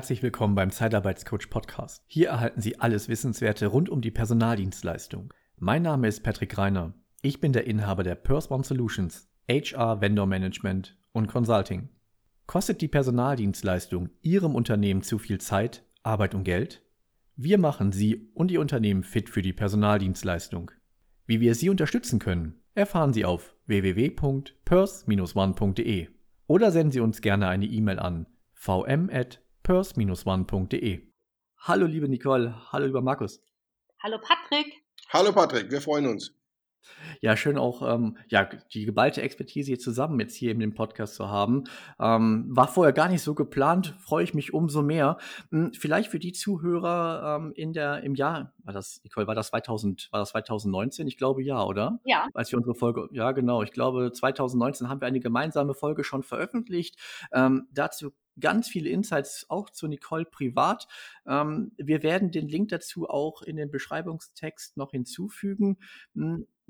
Herzlich willkommen beim Zeitarbeitscoach Podcast. Hier erhalten Sie alles Wissenswerte rund um die Personaldienstleistung. Mein Name ist Patrick Reiner. Ich bin der Inhaber der Purse One Solutions, HR Vendor Management und Consulting. Kostet die Personaldienstleistung Ihrem Unternehmen zu viel Zeit, Arbeit und Geld? Wir machen Sie und Ihr Unternehmen fit für die Personaldienstleistung. Wie wir Sie unterstützen können, erfahren Sie auf www.purse-one.de oder senden Sie uns gerne eine E-Mail an vm@ purse-one.de. Hallo liebe Nicole, hallo lieber Markus. Hallo Patrick. Hallo Patrick, wir freuen uns. Ja, schön auch ähm, ja, die geballte Expertise hier zusammen jetzt hier in dem Podcast zu haben. Ähm, war vorher gar nicht so geplant, freue ich mich umso mehr. Hm, vielleicht für die Zuhörer ähm, in der im Jahr, war das, Nicole, war das 2000, war das 2019? Ich glaube ja, oder? Ja. Als wir unsere Folge, ja genau, ich glaube 2019 haben wir eine gemeinsame Folge schon veröffentlicht. Ähm, dazu ganz viele Insights auch zu Nicole privat. Ähm, wir werden den Link dazu auch in den Beschreibungstext noch hinzufügen.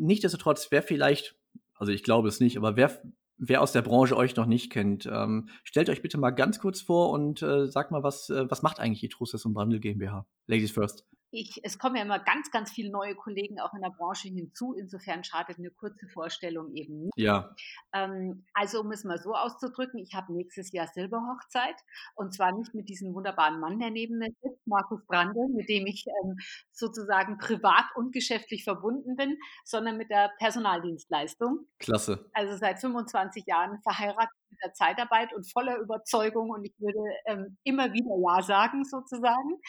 Nichtsdestotrotz, wer vielleicht, also ich glaube es nicht, aber wer, wer aus der Branche euch noch nicht kennt, ähm, stellt euch bitte mal ganz kurz vor und äh, sagt mal, was, äh, was macht eigentlich die Trusses und Brandl GmbH? Ladies first ich, es kommen ja immer ganz, ganz viele neue Kollegen auch in der Branche hinzu. Insofern schadet eine kurze Vorstellung eben nicht. Ja. Ähm, also um es mal so auszudrücken, ich habe nächstes Jahr Silberhochzeit und zwar nicht mit diesem wunderbaren Mann, der neben mir sitzt, Markus Brandl, mit dem ich ähm, sozusagen privat und geschäftlich verbunden bin, sondern mit der Personaldienstleistung. Klasse. Also seit 25 Jahren verheiratet mit der Zeitarbeit und voller Überzeugung und ich würde ähm, immer wieder Ja sagen sozusagen.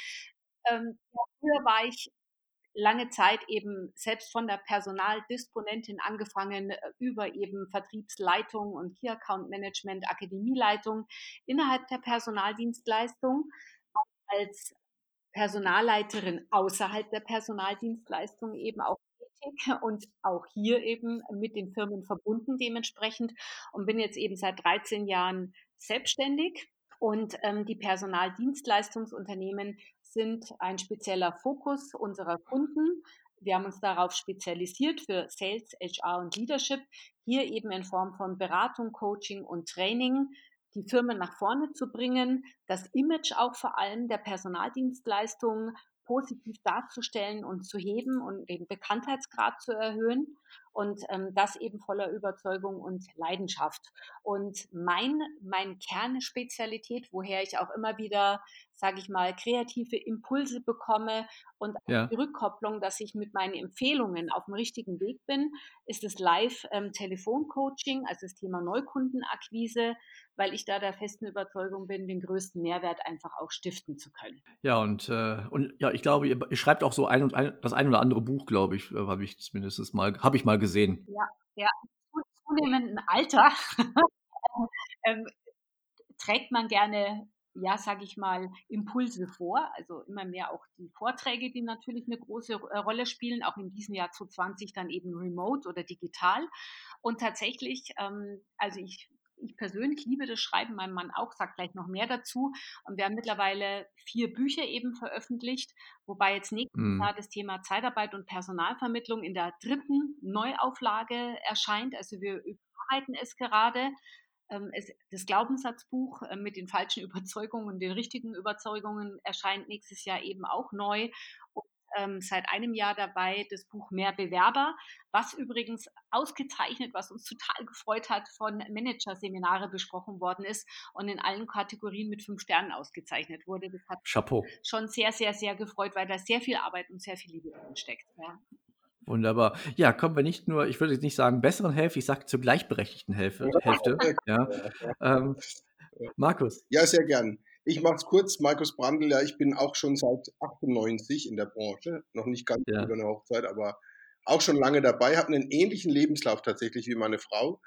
Ähm, früher war ich lange Zeit eben selbst von der Personaldisponentin angefangen äh, über eben Vertriebsleitung und Key Account Management, Akademieleitung innerhalb der Personaldienstleistung als Personalleiterin außerhalb der Personaldienstleistung eben auch tätig und auch hier eben mit den Firmen verbunden dementsprechend und bin jetzt eben seit 13 Jahren selbstständig und ähm, die Personaldienstleistungsunternehmen sind ein spezieller Fokus unserer Kunden. Wir haben uns darauf spezialisiert für Sales, HR und Leadership, hier eben in Form von Beratung, Coaching und Training die Firmen nach vorne zu bringen, das Image auch vor allem der Personaldienstleistungen positiv darzustellen und zu heben und den Bekanntheitsgrad zu erhöhen und ähm, das eben voller Überzeugung und Leidenschaft. Und mein, mein Kernspezialität, woher ich auch immer wieder, sage ich mal, kreative Impulse bekomme und ja. die Rückkopplung, dass ich mit meinen Empfehlungen auf dem richtigen Weg bin, ist das Live-Telefoncoaching, ähm, also das Thema Neukundenakquise, weil ich da der festen Überzeugung bin, den größten Mehrwert einfach auch stiften zu können. Ja, und, äh, und ja, ich glaube, ihr, ihr, schreibt auch so ein und ein, das ein oder andere Buch, glaube ich, äh, habe ich zumindest mal, habe ich mal gesehen. Ja, ja, zunehmenden Alter ähm, trägt man gerne ja, sage ich mal, Impulse vor. Also immer mehr auch die Vorträge, die natürlich eine große äh, Rolle spielen, auch in diesem Jahr 2020 dann eben remote oder digital. Und tatsächlich, ähm, also ich ich persönlich liebe das Schreiben, mein Mann auch, sagt gleich noch mehr dazu. Und wir haben mittlerweile vier Bücher eben veröffentlicht, wobei jetzt nächstes mhm. Jahr das Thema Zeitarbeit und Personalvermittlung in der dritten Neuauflage erscheint. Also wir überarbeiten es gerade. Ähm, das Glaubenssatzbuch äh, mit den falschen Überzeugungen und den richtigen Überzeugungen erscheint nächstes Jahr eben auch neu. Und ähm, seit einem Jahr dabei, das Buch Mehr Bewerber, was übrigens ausgezeichnet, was uns total gefreut hat, von Managerseminare besprochen worden ist und in allen Kategorien mit fünf Sternen ausgezeichnet wurde. Das hat Chapeau. schon sehr, sehr, sehr gefreut, weil da sehr viel Arbeit und sehr viel Liebe drin steckt. Ja. Wunderbar. Ja, kommen wir nicht nur, ich würde jetzt nicht sagen besseren Hälfte, ich sage zur gleichberechtigten Hälfte. Hälfte ja. Ähm, Markus. Ja, sehr gern. Ich mache es kurz. Markus Brandl, ja, ich bin auch schon seit 98 in der Branche. Noch nicht ganz ja. über eine Hochzeit, aber auch schon lange dabei. Habe einen ähnlichen Lebenslauf tatsächlich wie meine Frau.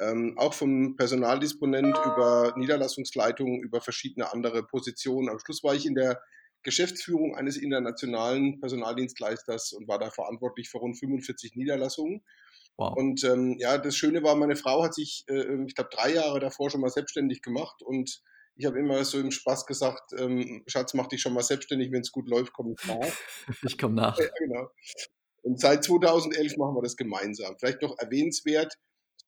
Ähm, auch vom Personaldisponent über Niederlassungsleitung, über verschiedene andere Positionen. Am Schluss war ich in der Geschäftsführung eines internationalen Personaldienstleisters und war da verantwortlich für rund 45 Niederlassungen. Wow. Und ähm, ja, das Schöne war, meine Frau hat sich, äh, ich glaube, drei Jahre davor schon mal selbstständig gemacht und ich habe immer so im Spaß gesagt, ähm, Schatz, mach dich schon mal selbstständig, wenn es gut läuft, komm ich nach. ich komme nach. Ja, genau. Und seit 2011 machen wir das gemeinsam. Vielleicht noch erwähnenswert,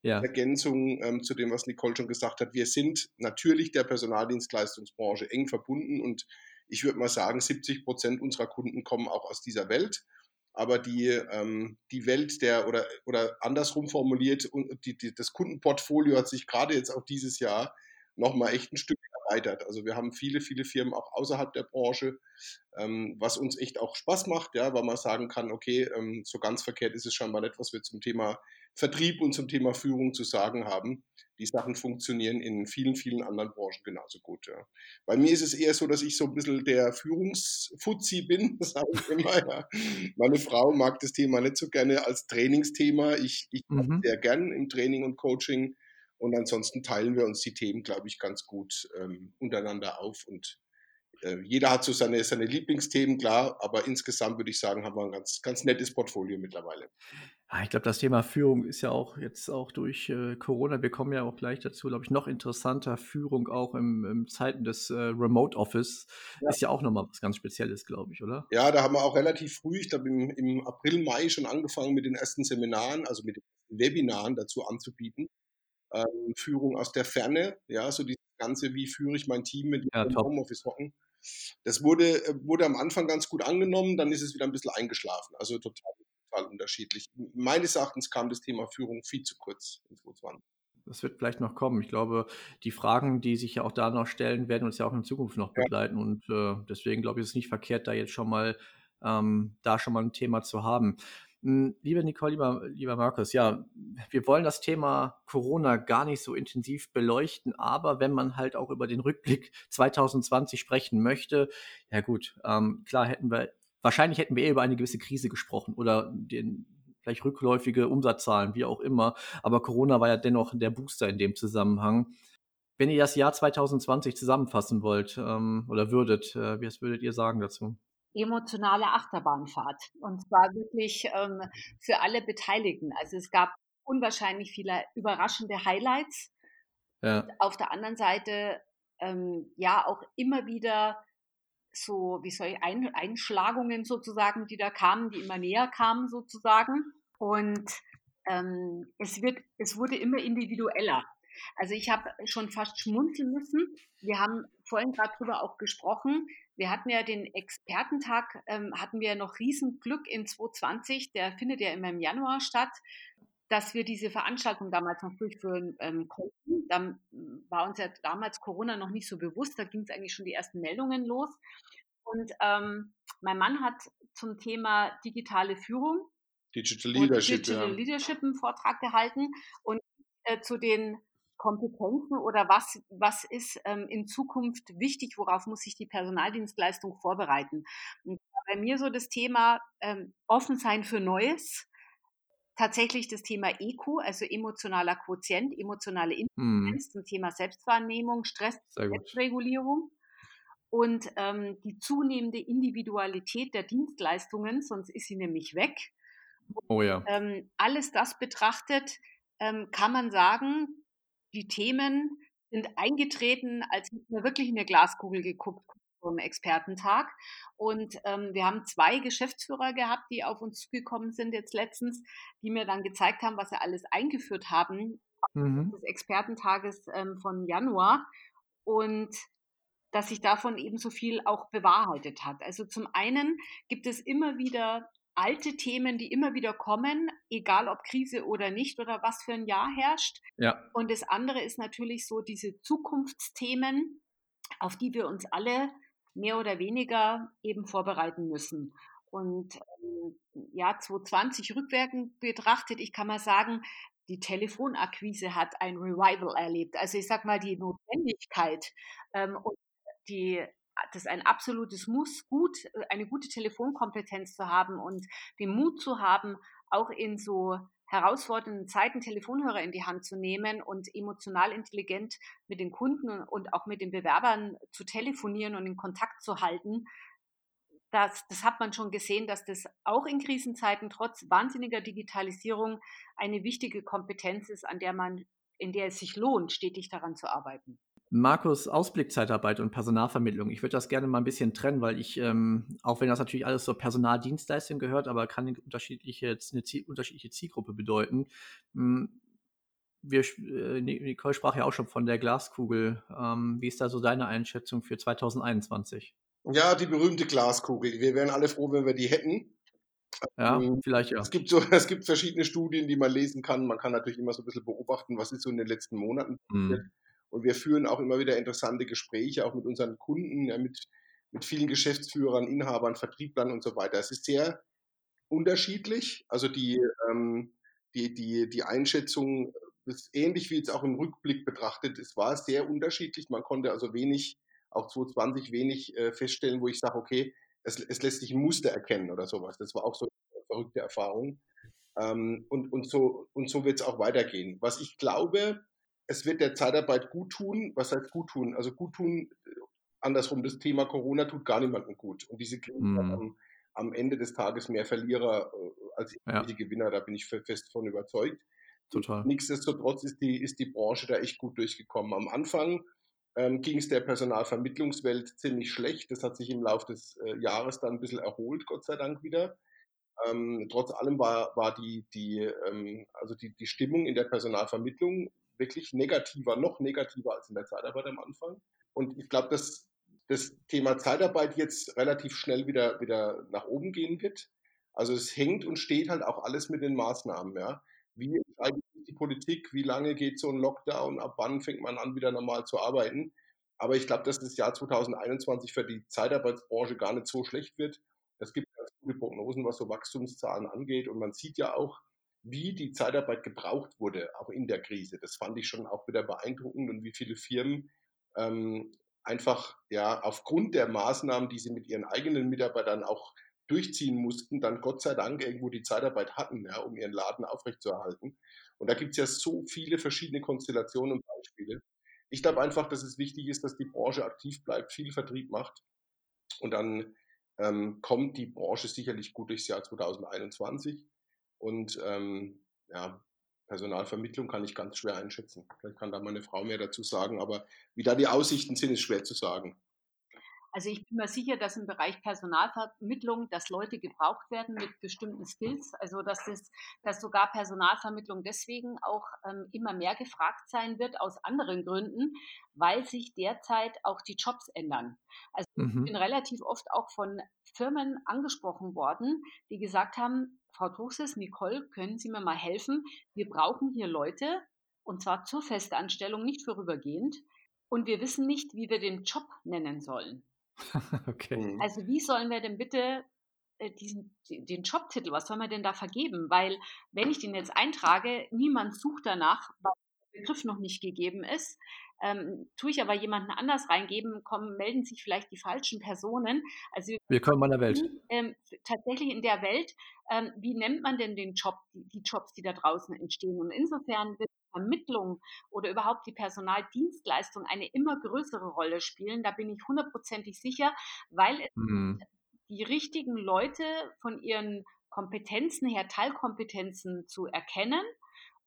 ja. Ergänzung ähm, zu dem, was Nicole schon gesagt hat. Wir sind natürlich der Personaldienstleistungsbranche eng verbunden und ich würde mal sagen, 70 Prozent unserer Kunden kommen auch aus dieser Welt. Aber die, ähm, die Welt der, oder, oder andersrum formuliert, die, die, das Kundenportfolio hat sich gerade jetzt auch dieses Jahr nochmal echt ein Stück erweitert. Also wir haben viele, viele Firmen auch außerhalb der Branche, ähm, was uns echt auch Spaß macht, ja, weil man sagen kann, okay, ähm, so ganz verkehrt ist es scheinbar nicht, was wir zum Thema Vertrieb und zum Thema Führung zu sagen haben. Die Sachen funktionieren in vielen, vielen anderen Branchen genauso gut. Ja. Bei mir ist es eher so, dass ich so ein bisschen der Führungsfuzzi bin, sage ich immer. Ja. Meine Frau mag das Thema nicht so gerne als Trainingsthema. Ich, ich mhm. sehr gern im Training und Coaching. Und ansonsten teilen wir uns die Themen, glaube ich, ganz gut ähm, untereinander auf. Und äh, jeder hat so seine, seine Lieblingsthemen, klar, aber insgesamt würde ich sagen, haben wir ein ganz, ganz nettes Portfolio mittlerweile. Ja, ich glaube, das Thema Führung ist ja auch jetzt auch durch äh, Corona, wir kommen ja auch gleich dazu, glaube ich, noch interessanter. Führung auch im, im Zeiten des äh, Remote Office ja. ist ja auch nochmal was ganz Spezielles, glaube ich, oder? Ja, da haben wir auch relativ früh, ich glaube im, im April, Mai schon angefangen mit den ersten Seminaren, also mit den Webinaren dazu anzubieten. Ähm, Führung aus der Ferne, ja, so dieses Ganze, wie führe ich mein Team mit ja, dem Homeoffice hocken. Das wurde, äh, wurde am Anfang ganz gut angenommen, dann ist es wieder ein bisschen eingeschlafen. Also total, total unterschiedlich. Meines Erachtens kam das Thema Führung viel zu kurz in 2020. Das wird vielleicht noch kommen. Ich glaube, die Fragen, die sich ja auch da noch stellen, werden uns ja auch in Zukunft noch begleiten. Ja. Und äh, deswegen glaube ich, ist es nicht verkehrt, da jetzt schon mal ähm, da schon mal ein Thema zu haben. Hm, liebe Nicole, lieber, lieber Markus, ja, wir wollen das Thema Corona gar nicht so intensiv beleuchten, aber wenn man halt auch über den Rückblick 2020 sprechen möchte, ja gut, ähm, klar hätten wir, wahrscheinlich hätten wir eher über eine gewisse Krise gesprochen oder den vielleicht rückläufige Umsatzzahlen, wie auch immer, aber Corona war ja dennoch der Booster in dem Zusammenhang. Wenn ihr das Jahr 2020 zusammenfassen wollt ähm, oder würdet, äh, was würdet ihr sagen dazu? Emotionale Achterbahnfahrt. Und zwar wirklich ähm, für alle Beteiligten. Also es gab unwahrscheinlich viele überraschende Highlights. Ja. auf der anderen Seite ähm, ja auch immer wieder so, wie soll ich, Ein Einschlagungen sozusagen, die da kamen, die immer näher kamen sozusagen. Und ähm, es, wird, es wurde immer individueller. Also ich habe schon fast schmunzeln müssen. Wir haben vorhin gerade drüber auch gesprochen. Wir hatten ja den Expertentag, ähm, hatten wir noch Riesenglück in 2020. Der findet ja immer im Januar statt, dass wir diese Veranstaltung damals noch durchführen ähm, konnten. Dann war uns ja damals Corona noch nicht so bewusst. Da ging es eigentlich schon die ersten Meldungen los. Und ähm, mein Mann hat zum Thema digitale Führung Digital Leadership, Digital ja. Leadership einen Vortrag gehalten und äh, zu den Kompetenzen oder was, was ist ähm, in Zukunft wichtig, worauf muss sich die Personaldienstleistung vorbereiten? Und bei mir so das Thema ähm, offen sein für Neues, tatsächlich das Thema EQ, also emotionaler Quotient, emotionale Intelligenz mhm. zum Thema Selbstwahrnehmung, Stress, Selbstregulierung und ähm, die zunehmende Individualität der Dienstleistungen, sonst ist sie nämlich weg. Oh ja. Ähm, alles das betrachtet, ähm, kann man sagen, die Themen sind eingetreten, als hätten wir wirklich in der Glaskugel geguckt vom Expertentag. Und ähm, wir haben zwei Geschäftsführer gehabt, die auf uns zugekommen sind jetzt letztens, die mir dann gezeigt haben, was sie alles eingeführt haben mhm. des Expertentages ähm, von Januar. Und dass sich davon eben so viel auch bewahrheitet hat. Also zum einen gibt es immer wieder alte Themen, die immer wieder kommen, egal ob Krise oder nicht oder was für ein Jahr herrscht. Ja. Und das andere ist natürlich so diese Zukunftsthemen, auf die wir uns alle mehr oder weniger eben vorbereiten müssen. Und ähm, ja, 2020 rückwirkend betrachtet, ich kann mal sagen, die Telefonakquise hat ein Revival erlebt. Also ich sag mal, die Notwendigkeit ähm, und die das ein absolutes Muss, gut, eine gute Telefonkompetenz zu haben und den Mut zu haben, auch in so herausfordernden Zeiten Telefonhörer in die Hand zu nehmen und emotional intelligent mit den Kunden und auch mit den Bewerbern zu telefonieren und in Kontakt zu halten. Das, das hat man schon gesehen, dass das auch in Krisenzeiten trotz wahnsinniger Digitalisierung eine wichtige Kompetenz ist, an der man, in der es sich lohnt, stetig daran zu arbeiten. Markus, Ausblickzeitarbeit und Personalvermittlung. Ich würde das gerne mal ein bisschen trennen, weil ich, ähm, auch wenn das natürlich alles zur Personaldienstleistung gehört, aber kann eine unterschiedliche, eine Ziel, unterschiedliche Zielgruppe bedeuten. Hm, wir, äh, Nicole sprach ja auch schon von der Glaskugel. Ähm, wie ist da so deine Einschätzung für 2021? Ja, die berühmte Glaskugel. Wir wären alle froh, wenn wir die hätten. Ja, ähm, vielleicht ja. Es gibt, so, es gibt verschiedene Studien, die man lesen kann. Man kann natürlich immer so ein bisschen beobachten, was ist so in den letzten Monaten passiert. Mhm. Und wir führen auch immer wieder interessante Gespräche, auch mit unseren Kunden, ja, mit, mit vielen Geschäftsführern, Inhabern, Vertrieblern und so weiter. Es ist sehr unterschiedlich. Also die, ähm, die, die, die Einschätzung ist ähnlich wie jetzt auch im Rückblick betrachtet. Es war sehr unterschiedlich. Man konnte also wenig, auch 2020 wenig äh, feststellen, wo ich sage, okay, es, es, lässt sich ein Muster erkennen oder sowas. Das war auch so eine verrückte Erfahrung. Ähm, und, und so, und so wird es auch weitergehen. Was ich glaube, es wird der Zeitarbeit gut tun. Was heißt gut tun? Also gut tun, andersrum, das Thema Corona tut gar niemandem gut. Und diese Krise mm. am, am, Ende des Tages mehr Verlierer äh, als ja. Gewinner, da bin ich fest von überzeugt. Total. Nichtsdestotrotz ist die, ist die Branche da echt gut durchgekommen. Am Anfang ähm, ging es der Personalvermittlungswelt ziemlich schlecht. Das hat sich im Laufe des äh, Jahres dann ein bisschen erholt, Gott sei Dank wieder. Ähm, trotz allem war, war die, die, ähm, also die, die Stimmung in der Personalvermittlung wirklich negativer, noch negativer als in der Zeitarbeit am Anfang. Und ich glaube, dass das Thema Zeitarbeit jetzt relativ schnell wieder, wieder nach oben gehen wird. Also es hängt und steht halt auch alles mit den Maßnahmen. Ja. Wie entscheidet die Politik? Wie lange geht so ein Lockdown? Ab wann fängt man an, wieder normal zu arbeiten? Aber ich glaube, dass das Jahr 2021 für die Zeitarbeitsbranche gar nicht so schlecht wird. Es gibt ganz gute Prognosen, was so Wachstumszahlen angeht. Und man sieht ja auch, wie die Zeitarbeit gebraucht wurde, auch in der Krise. Das fand ich schon auch wieder beeindruckend und wie viele Firmen ähm, einfach ja aufgrund der Maßnahmen, die sie mit ihren eigenen Mitarbeitern auch durchziehen mussten, dann Gott sei Dank irgendwo die Zeitarbeit hatten, ja, um ihren Laden aufrechtzuerhalten. Und da gibt es ja so viele verschiedene Konstellationen und Beispiele. Ich glaube einfach, dass es wichtig ist, dass die Branche aktiv bleibt, viel Vertrieb macht. Und dann ähm, kommt die Branche sicherlich gut durchs Jahr 2021. Und ähm, ja, Personalvermittlung kann ich ganz schwer einschätzen. Vielleicht kann da meine Frau mehr dazu sagen, aber wie da die Aussichten sind, ist schwer zu sagen. Also ich bin mir sicher, dass im Bereich Personalvermittlung, dass Leute gebraucht werden mit bestimmten Skills, also dass, das, dass sogar Personalvermittlung deswegen auch ähm, immer mehr gefragt sein wird aus anderen Gründen, weil sich derzeit auch die Jobs ändern. Also mhm. ich bin relativ oft auch von Firmen angesprochen worden, die gesagt haben, Frau Truchses, Nicole, können Sie mir mal helfen? Wir brauchen hier Leute, und zwar zur Festanstellung, nicht vorübergehend. Und wir wissen nicht, wie wir den Job nennen sollen. okay. Mhm. Also wie sollen wir denn bitte äh, diesen, den Jobtitel, was soll man denn da vergeben? Weil wenn ich den jetzt eintrage, niemand sucht danach, weil der Begriff noch nicht gegeben ist. Ähm, tue ich aber jemanden anders reingeben, kommen, melden sich vielleicht die falschen Personen. Also Willkommen in der Welt. Ähm, tatsächlich in der Welt, ähm, wie nennt man denn den Job, die, die Jobs, die da draußen entstehen? Und insofern wird Vermittlung oder überhaupt die Personaldienstleistung eine immer größere Rolle spielen. Da bin ich hundertprozentig sicher, weil es mhm. die richtigen Leute von ihren Kompetenzen her, Teilkompetenzen zu erkennen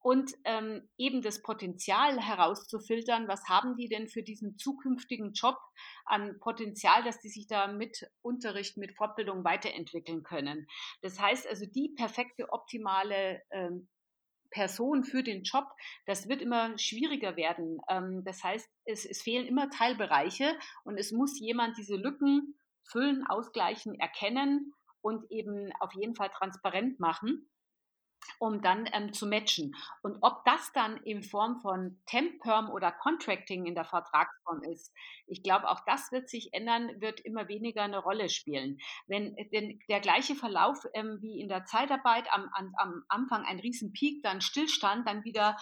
und ähm, eben das Potenzial herauszufiltern, was haben die denn für diesen zukünftigen Job an Potenzial, dass die sich da mit Unterricht, mit Fortbildung weiterentwickeln können. Das heißt also, die perfekte, optimale ähm, Person für den Job, das wird immer schwieriger werden. Ähm, das heißt, es, es fehlen immer Teilbereiche und es muss jemand diese Lücken füllen, ausgleichen, erkennen und eben auf jeden Fall transparent machen um dann ähm, zu matchen. Und ob das dann in Form von Temp, Perm oder Contracting in der Vertragsform ist, ich glaube, auch das wird sich ändern, wird immer weniger eine Rolle spielen. Wenn denn der gleiche Verlauf ähm, wie in der Zeitarbeit am, am, am Anfang ein Riesenpeak, dann Stillstand, dann wieder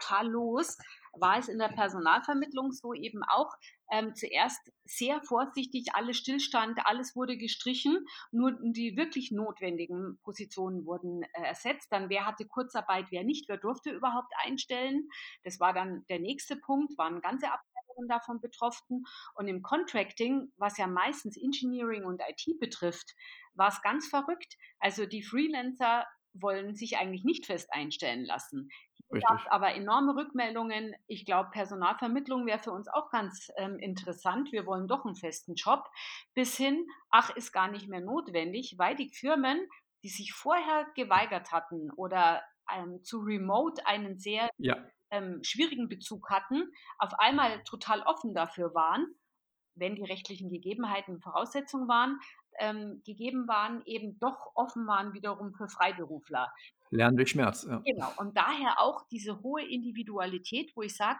total los, war es in der Personalvermittlung so eben auch. Ähm, zuerst sehr vorsichtig, alles Stillstand, alles wurde gestrichen, nur die wirklich notwendigen Positionen wurden äh, ersetzt. Dann wer hatte Kurzarbeit, wer nicht, wer durfte überhaupt einstellen. Das war dann der nächste Punkt, waren ganze Abteilungen davon betroffen. Und im Contracting, was ja meistens Engineering und IT betrifft, war es ganz verrückt. Also die Freelancer wollen sich eigentlich nicht fest einstellen lassen. Hier gab aber enorme Rückmeldungen. Ich glaube, Personalvermittlung wäre für uns auch ganz ähm, interessant. Wir wollen doch einen festen Job. Bis hin, ach, ist gar nicht mehr notwendig, weil die Firmen, die sich vorher geweigert hatten oder ähm, zu Remote einen sehr ja. ähm, schwierigen Bezug hatten, auf einmal total offen dafür waren, wenn die rechtlichen Gegebenheiten Voraussetzungen waren, ähm, gegeben waren, eben doch offen waren wiederum für Freiberufler. Lernen durch Schmerz. Ja. Genau. Und daher auch diese hohe Individualität, wo ich sage,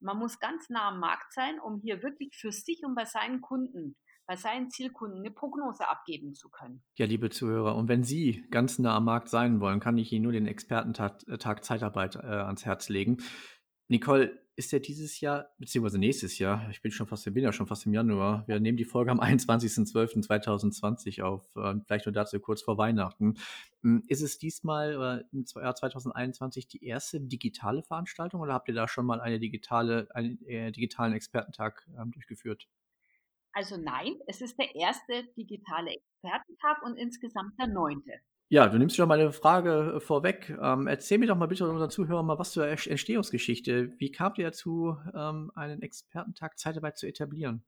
man muss ganz nah am Markt sein, um hier wirklich für sich und bei seinen Kunden bei seinen Zielkunden eine Prognose abgeben zu können. Ja, liebe Zuhörer, und wenn Sie ganz nah am Markt sein wollen, kann ich Ihnen nur den Expertentag äh, Zeitarbeit äh, ans Herz legen. Nicole, ist der dieses Jahr, beziehungsweise nächstes Jahr, ich bin schon fast, bin ja schon fast im Januar, wir nehmen die Folge am 21.12.2020 auf, äh, vielleicht nur dazu kurz vor Weihnachten. Hm, ist es diesmal äh, im Jahr 2021 die erste digitale Veranstaltung oder habt ihr da schon mal eine digitale, einen äh, digitalen Expertentag ähm, durchgeführt? Also nein, es ist der erste digitale Expertentag und insgesamt der neunte. Ja, du nimmst schon mal eine Frage äh, vorweg. Ähm, erzähl mir doch mal bitte unseren Zuhörern mal was zur Entstehungsgeschichte. Wie kamt ihr dazu, ähm, einen Expertentag Zeitarbeit zu etablieren?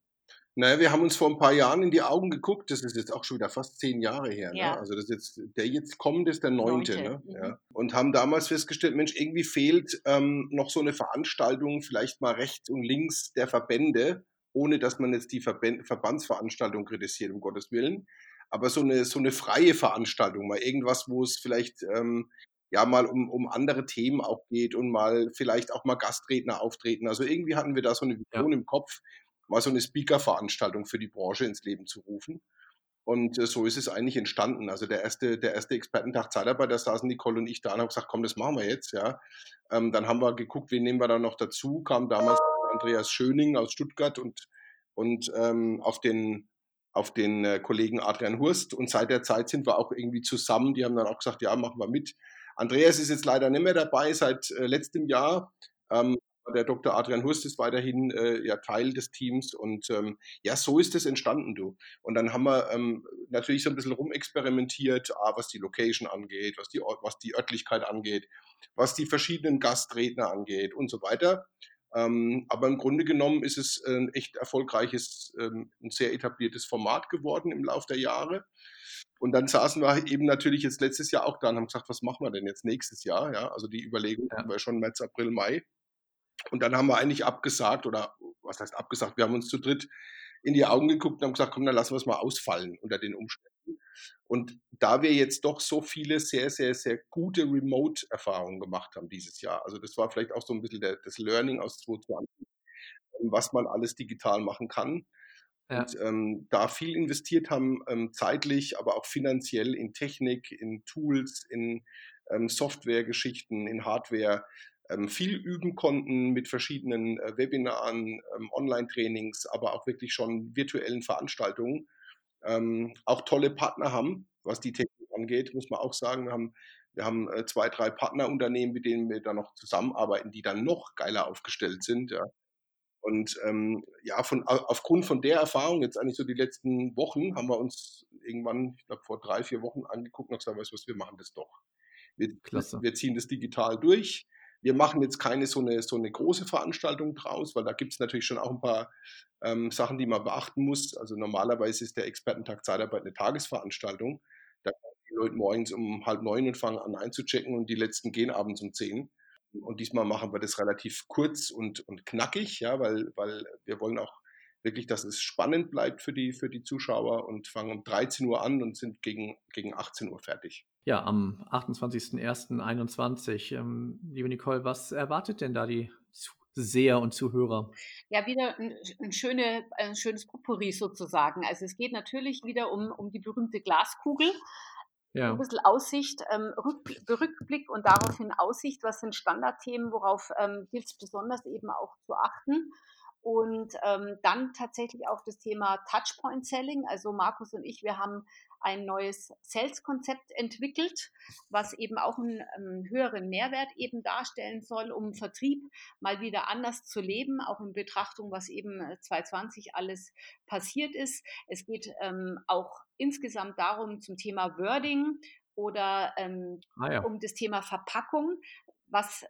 Naja, wir haben uns vor ein paar Jahren in die Augen geguckt. Das ist jetzt auch schon wieder fast zehn Jahre her. Ne? Ja. Also das ist jetzt, der jetzt kommt, ist der neunte. Ne? Mhm. Ja. Und haben damals festgestellt, Mensch, irgendwie fehlt ähm, noch so eine Veranstaltung, vielleicht mal rechts und links der Verbände, ohne dass man jetzt die Verband Verbandsveranstaltung kritisiert, um Gottes Willen aber so eine, so eine freie Veranstaltung, mal irgendwas, wo es vielleicht ähm, ja mal um, um andere Themen auch geht und mal vielleicht auch mal Gastredner auftreten. Also irgendwie hatten wir da so eine Vision ja. im Kopf, mal so eine Speaker-Veranstaltung für die Branche ins Leben zu rufen. Und äh, so ist es eigentlich entstanden. Also der erste, der erste Expertentag Zeitarbeit, da saßen Nicole und ich da und haben gesagt, komm, das machen wir jetzt, ja. Ähm, dann haben wir geguckt, wen nehmen wir da noch dazu, kam damals Andreas Schöning aus Stuttgart und, und ähm, auf den auf den äh, Kollegen Adrian Hurst und seit der Zeit sind wir auch irgendwie zusammen. Die haben dann auch gesagt, ja, machen wir mit. Andreas ist jetzt leider nicht mehr dabei seit äh, letztem Jahr. Ähm, der Dr. Adrian Hurst ist weiterhin äh, ja Teil des Teams und ähm, ja, so ist es entstanden, du. Und dann haben wir ähm, natürlich so ein bisschen rumexperimentiert, ah, was die Location angeht, was die, was die Örtlichkeit angeht, was die verschiedenen Gastredner angeht und so weiter. Ähm, aber im Grunde genommen ist es ein echt erfolgreiches, ähm, ein sehr etabliertes Format geworden im Laufe der Jahre. Und dann saßen wir eben natürlich jetzt letztes Jahr auch da und haben gesagt, was machen wir denn jetzt nächstes Jahr? Ja, also die Überlegung ja. war schon März, April, Mai. Und dann haben wir eigentlich abgesagt oder was heißt abgesagt? Wir haben uns zu dritt in die Augen geguckt und haben gesagt, komm, dann lassen wir es mal ausfallen unter den Umständen. Und da wir jetzt doch so viele sehr, sehr, sehr gute Remote-Erfahrungen gemacht haben dieses Jahr, also das war vielleicht auch so ein bisschen der, das Learning aus 2020, was man alles digital machen kann. Ja. Und ähm, da viel investiert haben, ähm, zeitlich, aber auch finanziell in Technik, in Tools, in ähm, Software-Geschichten, in Hardware, ähm, viel üben konnten mit verschiedenen äh, Webinaren, ähm, Online-Trainings, aber auch wirklich schon virtuellen Veranstaltungen ähm, auch tolle Partner haben, was die Technik angeht, muss man auch sagen. Wir haben, wir haben äh, zwei, drei Partnerunternehmen, mit denen wir da noch zusammenarbeiten, die dann noch geiler aufgestellt sind. Ja. Und ähm, ja, von, aufgrund von der Erfahrung, jetzt eigentlich so die letzten Wochen, haben wir uns irgendwann, ich glaube vor drei, vier Wochen angeguckt und gesagt, weißt du was, wir machen das doch. Wir, Klasse. wir ziehen das digital durch. Wir machen jetzt keine so eine, so eine große Veranstaltung draus, weil da gibt es natürlich schon auch ein paar ähm, Sachen, die man beachten muss. Also normalerweise ist der Expertentag Zeitarbeit eine Tagesveranstaltung. Da kommen die Leute morgens um halb neun und fangen an einzuchecken und die letzten gehen abends um zehn. Und diesmal machen wir das relativ kurz und, und knackig, ja, weil, weil wir wollen auch wirklich, dass es spannend bleibt für die, für die Zuschauer und fangen um 13 Uhr an und sind gegen, gegen 18 Uhr fertig. Ja, am 28.01.21. Ähm, liebe Nicole, was erwartet denn da die Seher und Zuhörer? Ja, wieder ein, ein, schöne, ein schönes Potpourri sozusagen. Also es geht natürlich wieder um, um die berühmte Glaskugel. Ja. Ein bisschen Aussicht, ähm, Rückblick und daraufhin Aussicht, was sind Standardthemen, worauf ähm, gilt es besonders eben auch zu achten. Und ähm, dann tatsächlich auch das Thema Touchpoint Selling. Also Markus und ich, wir haben ein neues Sales-Konzept entwickelt, was eben auch einen, ähm, höheren Mehrwert eben darstellen soll, um Vertrieb mal wieder anders zu leben, auch in Betrachtung, was eben 2020 äh, alles passiert ist. Es geht ähm, auch insgesamt darum zum Thema Wording oder ähm, ah ja. um das Thema Verpackung, was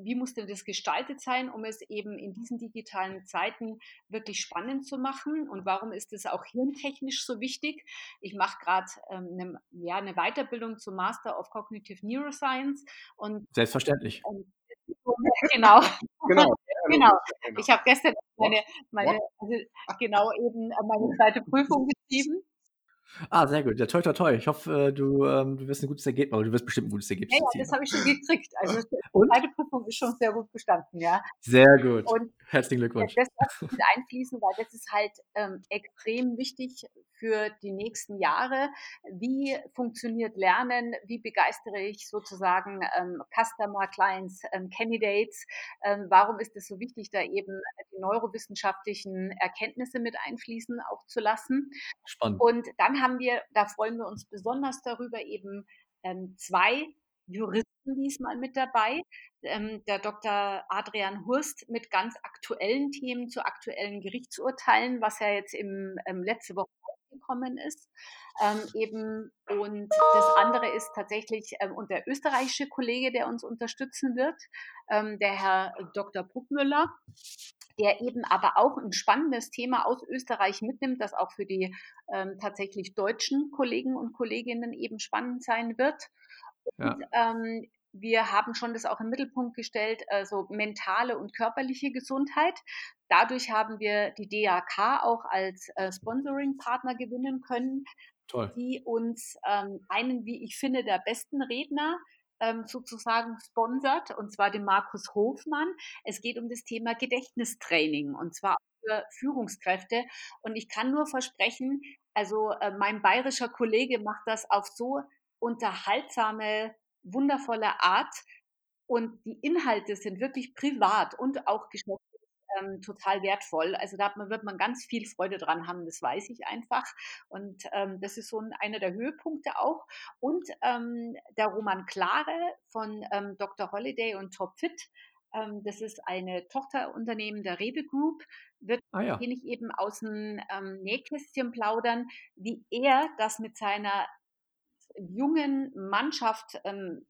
wie muss denn das gestaltet sein, um es eben in diesen digitalen Zeiten wirklich spannend zu machen? Und warum ist es auch hirntechnisch so wichtig? Ich mache gerade ähm, eine, ja, eine Weiterbildung zum Master of Cognitive Neuroscience. Und, Selbstverständlich. Und genau. genau. genau. Ich habe gestern meine, meine also, genau eben meine zweite Prüfung geschrieben Ah, sehr gut. Ja, toi, toi, toi. Ich hoffe, äh, du, ähm, du wirst ein gutes Ergebnis, aber du wirst bestimmt ein gutes Ergebnis Ja, ja, das habe ich schon gekriegt. Also die zweite Prüfung ist schon sehr gut bestanden, ja. Sehr gut. Und Herzlichen Glückwunsch. Das mit einfließen, weil das ist halt ähm, extrem wichtig für die nächsten Jahre. Wie funktioniert Lernen? Wie begeistere ich sozusagen ähm, Customer, Clients, ähm, Candidates? Ähm, warum ist es so wichtig, da eben die neurowissenschaftlichen Erkenntnisse mit einfließen auch zu lassen? Spannend. Und dann haben wir, da freuen wir uns besonders darüber, eben ähm, zwei Juristen diesmal mit dabei. Ähm, der Dr. Adrian Hurst mit ganz aktuellen Themen zu aktuellen Gerichtsurteilen, was ja jetzt im ähm, letzte Woche gekommen ist. Ähm, eben und das andere ist tatsächlich ähm, und der österreichische Kollege, der uns unterstützen wird, ähm, der Herr Dr. Bruckmüller, der eben aber auch ein spannendes Thema aus Österreich mitnimmt, das auch für die ähm, tatsächlich deutschen Kollegen und Kolleginnen eben spannend sein wird. Und, ja. ähm, wir haben schon das auch im Mittelpunkt gestellt, also mentale und körperliche Gesundheit. Dadurch haben wir die DAK auch als äh, Sponsoring-Partner gewinnen können, Toll. die uns ähm, einen, wie ich finde, der besten Redner ähm, sozusagen sponsert, und zwar den Markus Hofmann. Es geht um das Thema Gedächtnistraining, und zwar für Führungskräfte. Und ich kann nur versprechen, also äh, mein bayerischer Kollege macht das auf so unterhaltsame wundervolle Art und die Inhalte sind wirklich privat und auch geschäftlich ähm, total wertvoll. Also da wird man ganz viel Freude dran haben, das weiß ich einfach. Und ähm, das ist so ein, einer der Höhepunkte auch. Und ähm, der Roman Klare von ähm, Dr. Holiday und Top Fit, ähm, das ist eine Tochterunternehmen der Rewe Group, wird ah, ja. wenig eben aus dem ähm, Nähkästchen plaudern, wie er das mit seiner jungen Mannschaft ähm,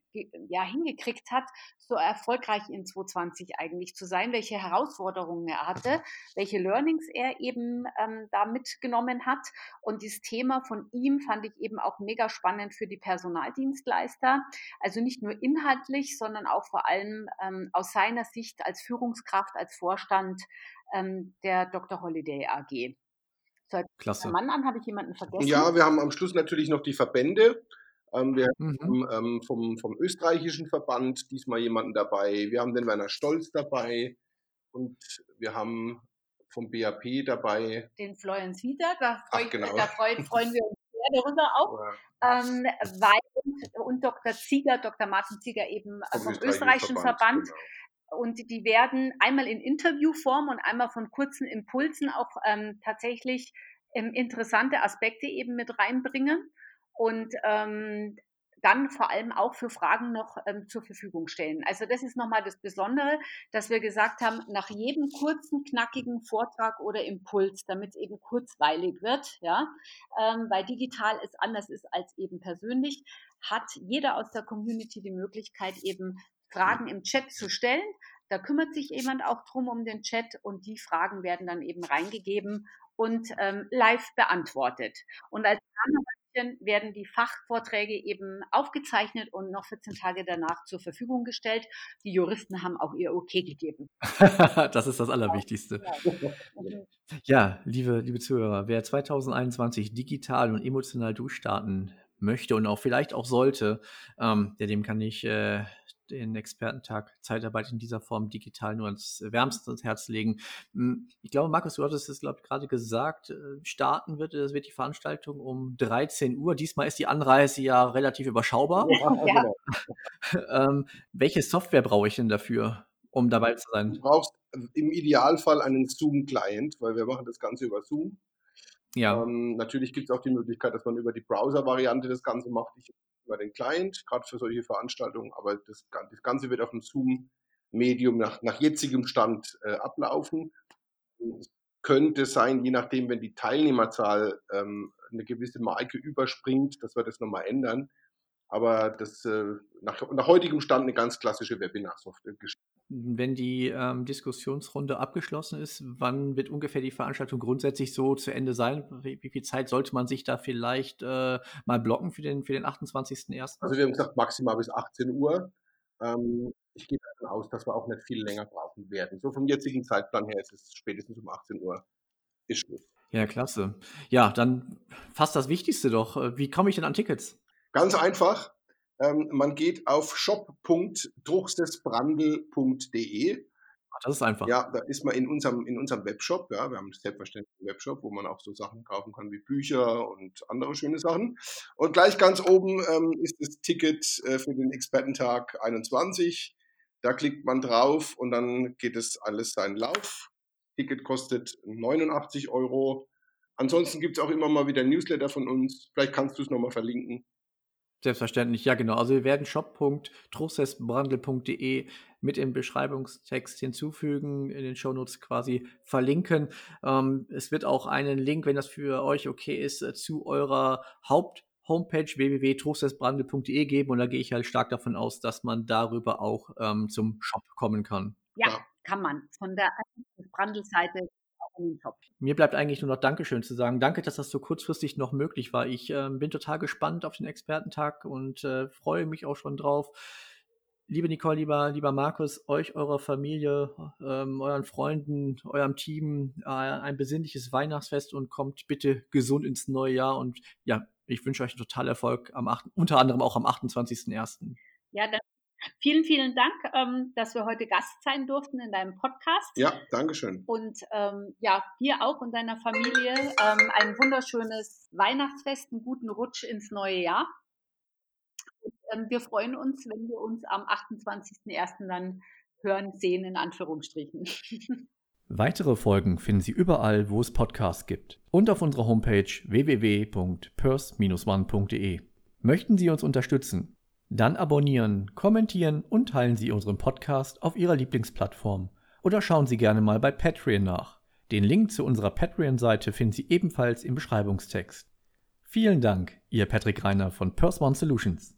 ja, hingekriegt hat, so erfolgreich in 2020 eigentlich zu sein, welche Herausforderungen er hatte, welche Learnings er eben ähm, da mitgenommen hat. Und dieses Thema von ihm fand ich eben auch mega spannend für die Personaldienstleister. Also nicht nur inhaltlich, sondern auch vor allem ähm, aus seiner Sicht als Führungskraft, als Vorstand ähm, der Dr. Holiday AG. Klasse. Mann an, habe ich jemanden vergessen? Ja, wir haben am Schluss natürlich noch die Verbände. Ähm, wir mhm. haben ähm, vom, vom österreichischen Verband diesmal jemanden dabei. Wir haben den Werner Stolz dabei und wir haben vom BAP dabei. Den Florian Wieder, da, Ach, genau. da freuen, freuen wir uns sehr darüber auch. Ja. Ähm, weil, und Dr. Zieger, Dr. Martin Zieger eben vom, vom österreichischen, österreichischen Verband. Verband. Genau. Und die werden einmal in Interviewform und einmal von kurzen Impulsen auch ähm, tatsächlich ähm, interessante Aspekte eben mit reinbringen und ähm, dann vor allem auch für Fragen noch ähm, zur Verfügung stellen. Also das ist nochmal das Besondere, dass wir gesagt haben, nach jedem kurzen, knackigen Vortrag oder Impuls, damit es eben kurzweilig wird, ja, ähm, weil digital es anders ist als eben persönlich, hat jeder aus der Community die Möglichkeit, eben Fragen im Chat zu stellen. Da kümmert sich jemand auch drum um den Chat und die Fragen werden dann eben reingegeben und ähm, live beantwortet. Und als werden die Fachvorträge eben aufgezeichnet und noch 14 Tage danach zur Verfügung gestellt. Die Juristen haben auch ihr Okay gegeben. das ist das Allerwichtigste. Ja, liebe, liebe Zuhörer, wer 2021 digital und emotional durchstarten möchte und auch vielleicht auch sollte, ähm, ja, dem kann ich äh, den Expertentag Zeitarbeit in dieser Form digital nur ans wärmste ans Herz legen. Hm, ich glaube, Markus, du hattest es, glaube ich, gerade gesagt, äh, starten wird, das wird die Veranstaltung um 13 Uhr. Diesmal ist die Anreise ja relativ überschaubar. Ja, ja. Genau. ähm, welche Software brauche ich denn dafür, um dabei zu sein? Du brauchst im Idealfall einen Zoom-Client, weil wir machen das Ganze über Zoom. Ja. Ähm, natürlich gibt es auch die Möglichkeit, dass man über die Browser-Variante das Ganze macht. Ich über den Client, gerade für solche Veranstaltungen, aber das, das Ganze wird auf dem Zoom-Medium nach, nach jetzigem Stand äh, ablaufen. Es könnte sein, je nachdem, wenn die Teilnehmerzahl ähm, eine gewisse Marke überspringt, dass wir das nochmal ändern. Aber das äh, nach, nach heutigem Stand eine ganz klassische Webinar-Software wenn die ähm, Diskussionsrunde abgeschlossen ist, wann wird ungefähr die Veranstaltung grundsätzlich so zu Ende sein? Wie, wie viel Zeit sollte man sich da vielleicht äh, mal blocken für den, für den 28.01.? Also wir haben gesagt, maximal bis 18 Uhr. Ähm, ich gehe davon aus, dass wir auch nicht viel länger brauchen werden. So vom jetzigen Zeitplan her ist es spätestens um 18 Uhr ist Schluss. Ja, klasse. Ja, dann fast das Wichtigste doch. Wie komme ich denn an Tickets? Ganz einfach. Ähm, man geht auf shop.druchsesbrandel.de das ist einfach. Ja, da ist man in unserem, in unserem Webshop. Ja, wir haben selbstverständlich einen Webshop, wo man auch so Sachen kaufen kann wie Bücher und andere schöne Sachen. Und gleich ganz oben ähm, ist das Ticket äh, für den Expertentag 21. Da klickt man drauf und dann geht es alles seinen Lauf. Ticket kostet 89 Euro. Ansonsten gibt es auch immer mal wieder Newsletter von uns. Vielleicht kannst du es nochmal verlinken. Selbstverständlich, ja genau. Also wir werden shop.trostesbrandel.de mit im Beschreibungstext hinzufügen, in den Shownotes quasi verlinken. Ähm, es wird auch einen Link, wenn das für euch okay ist, äh, zu eurer Haupt- Homepage www.trostesbrandel.de geben und da gehe ich halt stark davon aus, dass man darüber auch ähm, zum Shop kommen kann. Ja, kann man. Von der Brandel-Seite in den Shop. Mir bleibt eigentlich nur noch Dankeschön zu sagen. Danke, dass das so kurzfristig noch möglich war. Ich äh, bin total gespannt auf den Expertentag und äh, freue mich auch schon drauf. Liebe Nicole, lieber, lieber Markus, euch, eurer Familie, ähm, euren Freunden, eurem Team äh, ein besinnliches Weihnachtsfest und kommt bitte gesund ins neue Jahr. Und ja, ich wünsche euch total Erfolg am 8., unter anderem auch am 28.01. Ja, dann Vielen, vielen Dank, ähm, dass wir heute Gast sein durften in deinem Podcast. Ja, danke schön. Und ähm, ja, dir auch und deiner Familie ähm, ein wunderschönes Weihnachtsfest, einen guten Rutsch ins neue Jahr. Und, ähm, wir freuen uns, wenn wir uns am 28.01. dann hören, sehen, in Anführungsstrichen. Weitere Folgen finden Sie überall, wo es Podcasts gibt und auf unserer Homepage www.pers-one.de. Möchten Sie uns unterstützen? Dann abonnieren, kommentieren und teilen Sie unseren Podcast auf Ihrer Lieblingsplattform. Oder schauen Sie gerne mal bei Patreon nach. Den Link zu unserer Patreon-Seite finden Sie ebenfalls im Beschreibungstext. Vielen Dank, Ihr Patrick Reiner von Pers One Solutions.